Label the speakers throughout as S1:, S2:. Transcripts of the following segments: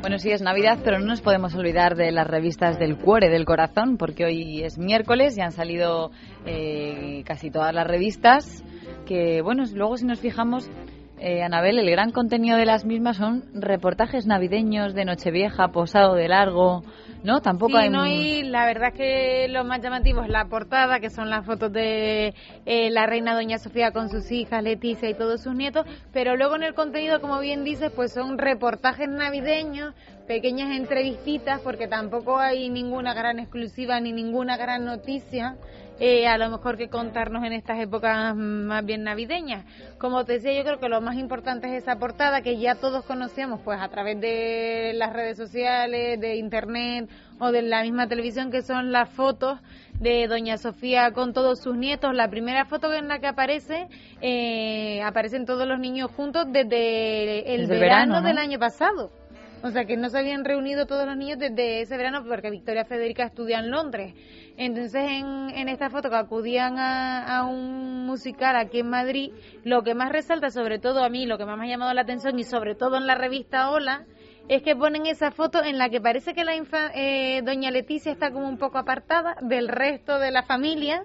S1: Bueno, sí, es Navidad, pero no nos podemos olvidar de las revistas del cuore, del corazón, porque hoy es miércoles y han salido eh, casi todas las revistas. Que, bueno, luego si nos fijamos, eh, Anabel, el gran contenido de las mismas son reportajes navideños de Nochevieja, posado de largo, ¿no? Tampoco
S2: sí,
S1: hay...
S2: no, y la verdad es que lo más llamativo es la portada, que son las fotos de eh, la reina Doña Sofía con sus hijas, Leticia y todos sus nietos, pero luego en el contenido, como bien dices, pues son reportajes navideños, pequeñas entrevistitas, porque tampoco hay ninguna gran exclusiva ni ninguna gran noticia. Eh, a lo mejor que contarnos en estas épocas más bien navideñas. Como te decía, yo creo que lo más importante es esa portada que ya todos conocemos pues a través de las redes sociales, de internet o de la misma televisión, que son las fotos de Doña Sofía con todos sus nietos. La primera foto en la que aparece, eh, aparecen todos los niños juntos desde el
S1: Desde el
S2: verano,
S1: verano, ¿no?
S2: del año pasado. O sea que no se habían reunido todos los niños desde ese verano porque Victoria Federica estudia en Londres. Entonces en, en esta foto que acudían a, a un musical aquí en Madrid, lo que más resalta, sobre todo a mí, lo que más me ha llamado la atención y sobre todo en la revista Hola, es que ponen esa foto en la que parece que la infa- eh, doña Leticia está como un poco apartada del resto de la familia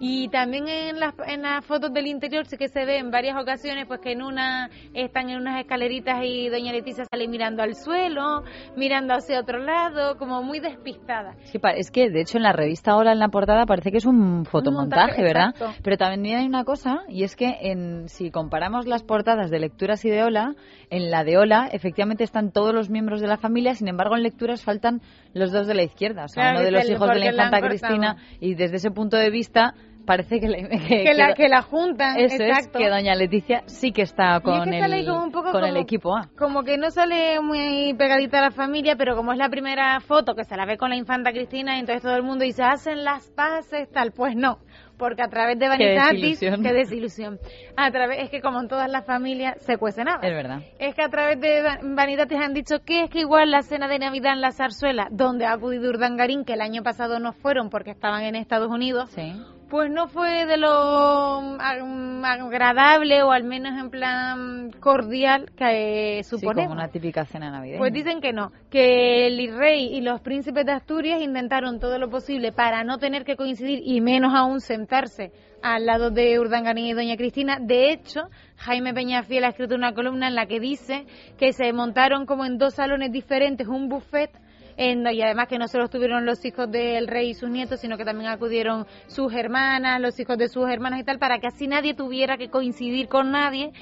S2: y también en las, en las fotos del interior sí que se ve en varias ocasiones pues que en una están en unas escaleritas y doña Leticia sale mirando al suelo, mirando hacia otro lado, como muy despistada.
S1: Sí, es que de hecho en la revista Hola en la portada parece que es un fotomontaje,
S2: montaje,
S1: ¿verdad?
S2: exacto.
S1: Pero también hay una cosa y es que en, si comparamos las portadas de lecturas y de Hola, en la de Hola efectivamente están todos los miembros de la familia, sin embargo en lecturas faltan los dos de la izquierda, o sea,
S2: Claro,
S1: uno de los hijos de la infanta. Cristina y desde ese punto de vista parece que, le- que-
S2: Que la,
S1: que-
S2: la juntan,
S1: eso
S2: exacto.
S1: es que doña Leticia sí que está
S2: es
S1: con el
S2: como un poco
S1: con el equipo A.
S2: Como que no sale muy pegadita a la familia, pero como es la primera foto que se la ve con la infanta Cristina, entonces todo el mundo dice, hacen las paces, tal. Pues no, porque a través de
S1: Qué
S2: Vanitatis,
S1: desilusión.
S2: qué desilusión. A través, es que como en todas las familias se cuecen habas.
S1: Es verdad.
S2: Es que a través de Va- Vanitatis han dicho que es que igual la cena de Navidad en la zarzuela, donde ha acudido Urdangarín, que el año pasado no fueron porque estaban en Estados Unidos,
S1: Sí.
S2: Pues no fue de lo mm, ag- agradable o al menos en plan cordial que eh,
S1: Sí, como una típica cena navideña.
S2: Pues dicen que no, que el rey y los príncipes de Asturias intentaron todo lo posible para no tener que coincidir y menos aún sentarse al lado de Urdangarín y Doña Cristina. De hecho, Jaime Peñafiel ha escrito una columna en la que dice que se montaron como en dos salones diferentes un buffet en- y además que no solo estuvieron los hijos del rey y sus nietos, sino que también acudieron sus hermanas, los hijos de sus hermanas y tal, para que así nadie tuviera que coincidir con nadie.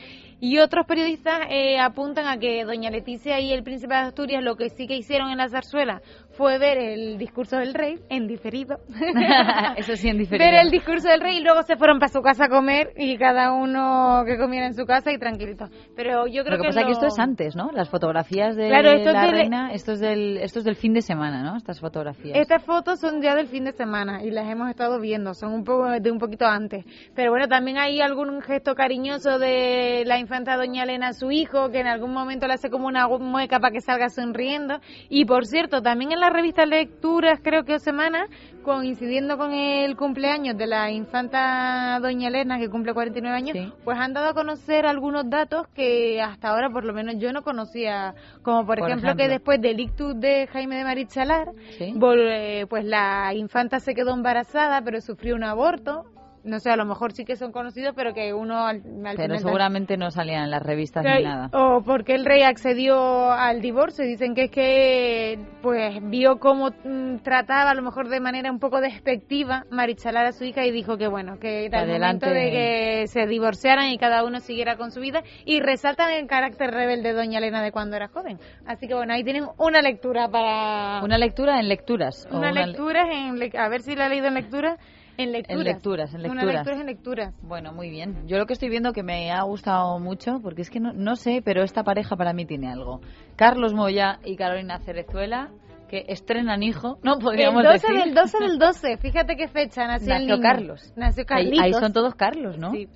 S2: Y otros periodistas eh, apuntan a que doña Leticia y el príncipe de Asturias lo que sí que hicieron en la zarzuela fue ver el discurso del rey en diferido.
S1: Eso sí, en diferido.
S2: ver el discurso del rey y luego se fueron para su casa a comer y cada uno que comiera en su casa y tranquilito. Pero yo creo
S1: Lo que
S2: que
S1: pasa es que esto es antes, ¿no? Las fotografías de
S2: Claro, esto es
S1: la
S2: del-
S1: reina, esto es, del, esto es del fin de semana, ¿no? Estas fotografías.
S2: Estas fotos son ya del fin de semana y las hemos estado viendo, son un poco de un poquito antes. Pero bueno, también hay algún gesto cariñoso de la infanta doña Elena a su hijo, que en algún momento le hace como una mueca para que salga sonriendo. Y por cierto, también en la revista Lecturas, creo que o semana, coincidiendo con el cumpleaños de la infanta doña Elena, que cumple 49 años,
S1: Sí.
S2: pues han dado a conocer algunos datos que hasta ahora por lo menos yo no conocía, como por,
S1: Por
S2: ejemplo,
S1: ejemplo.
S2: que después del ictus de Jaime de Marichalar,
S1: Sí.
S2: Eh, pues la infanta se quedó embarazada, pero sufrió un aborto. No sé, a lo mejor sí que son conocidos, pero que uno al, al
S1: Pero seguramente no salían en las revistas ni nada.
S2: O porque el rey accedió al divorcio. y Dicen que es que pues vio cómo mm, trataba a lo mejor de manera un poco despectiva Marichalar a su hija y dijo que bueno, que era el
S1: Adelante.
S2: momento de que se divorciaran y cada uno siguiera con su vida. Y resaltan el carácter rebelde de Doña Elena de cuando era joven. Así que bueno, ahí tienen una lectura para...
S1: Una lectura en lecturas. o
S2: Una
S1: le-
S2: lectura en le- a ver si la he leído en lectura en lecturas
S1: lecturas, en
S2: una
S1: lecturas.
S2: lectura en lecturas
S1: Bueno, muy bien. Yo lo que estoy viendo que me ha gustado mucho, porque es que no, no sé, pero esta pareja para mí tiene algo. Carlos Moya y Carolina Cerezuela, que estrenan hijo, no
S2: el
S1: podríamos
S2: 12
S1: decir.
S2: del 12 del 12 fíjate qué fecha nació, el
S1: Nació
S2: niño.
S1: Carlos.
S2: nació
S1: Ahí,
S2: Carlitos
S1: ahí son todos Carlos, ¿no?
S2: Sí.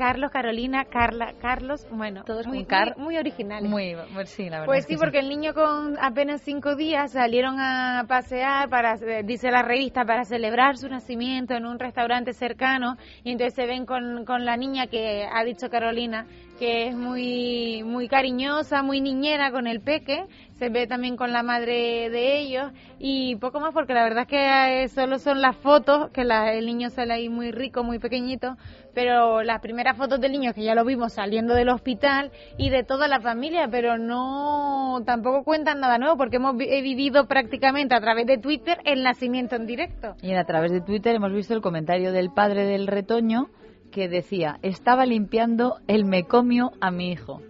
S2: Carlos Carolina Carla Carlos bueno
S1: Todos
S2: muy,
S1: Car-
S2: muy, muy originales
S1: Muy, sí, la verdad.
S2: Pues sí, porque el niño con apenas cinco días salieron a pasear, para eh, dice la revista, para celebrar su nacimiento en un restaurante cercano y entonces se ven con, con la niña que ha dicho Carolina que es muy muy cariñosa, muy niñera con el peque, se ve también con la madre de ellos y poco más porque la verdad es que eh, solo son las fotos, que el niño sale ahí muy rico, muy pequeñito, pero las primeras fotos del niño que ya lo vimos saliendo del hospital y de toda la familia, pero no tampoco cuentan nada nuevo porque hemos vivido prácticamente a través de Twitter el nacimiento en directo.
S1: Y a través de Twitter hemos visto el comentario del padre del retoño que decía, estaba limpiando el mecomio a mi hijo.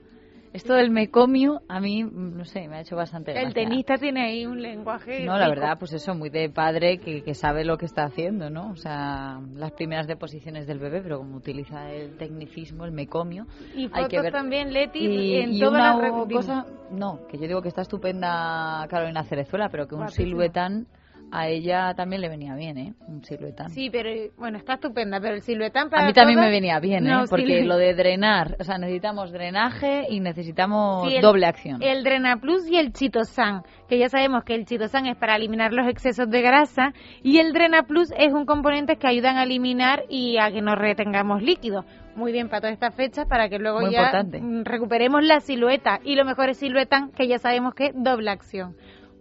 S1: Esto del mecomio, a mí, no sé, me ha hecho bastante
S2: El tenista tiene ahí un lenguaje.
S1: No, la verdad, pues eso, muy de padre que, que, sabe lo que está haciendo, ¿no? O sea, las primeras deposiciones del bebé, pero como utiliza el tecnicismo, el mecomio.
S2: Y hay que ver. también, Leti,
S1: y,
S2: en
S1: y una cosa, no, que yo digo que está estupenda Carolina Cerezuela, pero que un siluetán a ella también le venía bien, ¿eh? Un siluetán.
S2: Sí, pero bueno, está estupenda, pero el siluetán para
S1: A mí también me venía bien, ¿eh? Porque lo de drenar, o sea, necesitamos drenaje y necesitamos doble acción.
S2: El Drenaplus y el Chitosan, que ya sabemos que el Chitosan es para eliminar los excesos de grasa y el Drenaplus es un componente que ayudan a eliminar y a que no retengamos líquidos. Muy bien para todas estas fechas para que luego ya recuperemos la silueta y lo mejor es siluetan que ya sabemos que es doble acción.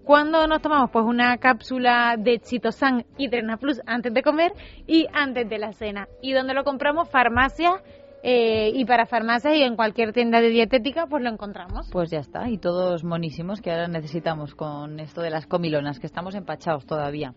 S2: ¿Cuándo nos tomamos? Pues una cápsula de Chitosan y Drena Plus antes de comer y antes de la cena. ¿Y dónde lo compramos? Farmacia eh, y para farmacias y en cualquier tienda de dietética pues lo encontramos.
S1: Pues ya está, y todos monísimos que ahora necesitamos con esto de las comilonas, que estamos empachados todavía.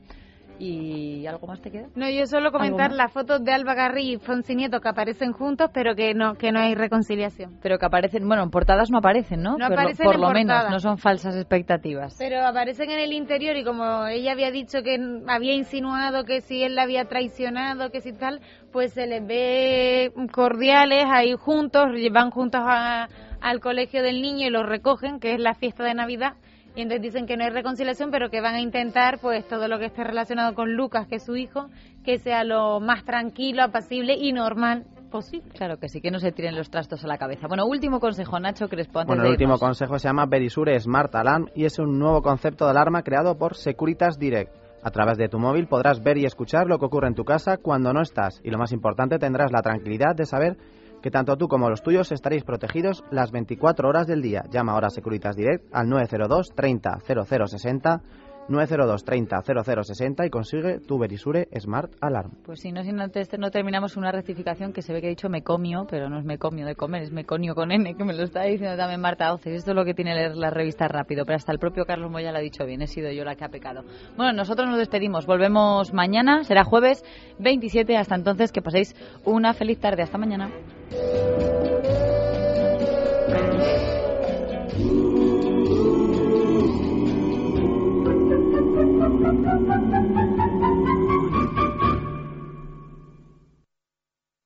S1: ¿Y algo más te queda?
S2: No, yo solo comentar las fotos de Alba Garri y Fonsi Nieto que aparecen juntos, pero que no que no hay reconciliación.
S1: Pero que aparecen, bueno, en portadas no aparecen, ¿no?
S2: No aparecen
S1: por lo menos, no son falsas expectativas.
S2: Pero aparecen en el interior y como ella había dicho que había insinuado que si él la había traicionado, que si tal, pues se les ve cordiales ahí juntos, van juntos al colegio del niño y los recogen, que es la fiesta de Navidad y entonces dicen que no hay reconciliación, pero que van a intentar, pues, todo lo que esté relacionado con Lucas, que es su hijo, que sea lo más tranquilo, apacible y normal posible.
S1: Claro que sí, que no se tiren los trastos a la cabeza. Bueno, último consejo, Nacho Crespo. Antes
S3: bueno, el último consejo se llama Verisure Smart Alarm y es un nuevo concepto de alarma creado por Securitas Direct. A través de tu móvil podrás ver y escuchar lo que ocurre en tu casa cuando no estás y lo más importante tendrás la tranquilidad de saber que tanto tú como los tuyos estaréis protegidos las 24 horas del día. Llama ahora a Securitas Direct al 902 30 0060 902 30 0060 y consigue tu Verisure Smart Alarm.
S1: Pues si no, si no, no terminamos una rectificación que se ve que he dicho mecomio, pero no es mecomio de comer, es meconio con N, que me lo está diciendo también Marta Oces. Esto es lo que tiene leer la revista rápido, pero hasta el propio Carlos Moya lo ha dicho bien, he sido yo la que ha pecado. Bueno, nosotros nos despedimos, volvemos mañana, será jueves 27, hasta entonces que paséis una feliz tarde, hasta mañana. Thank you.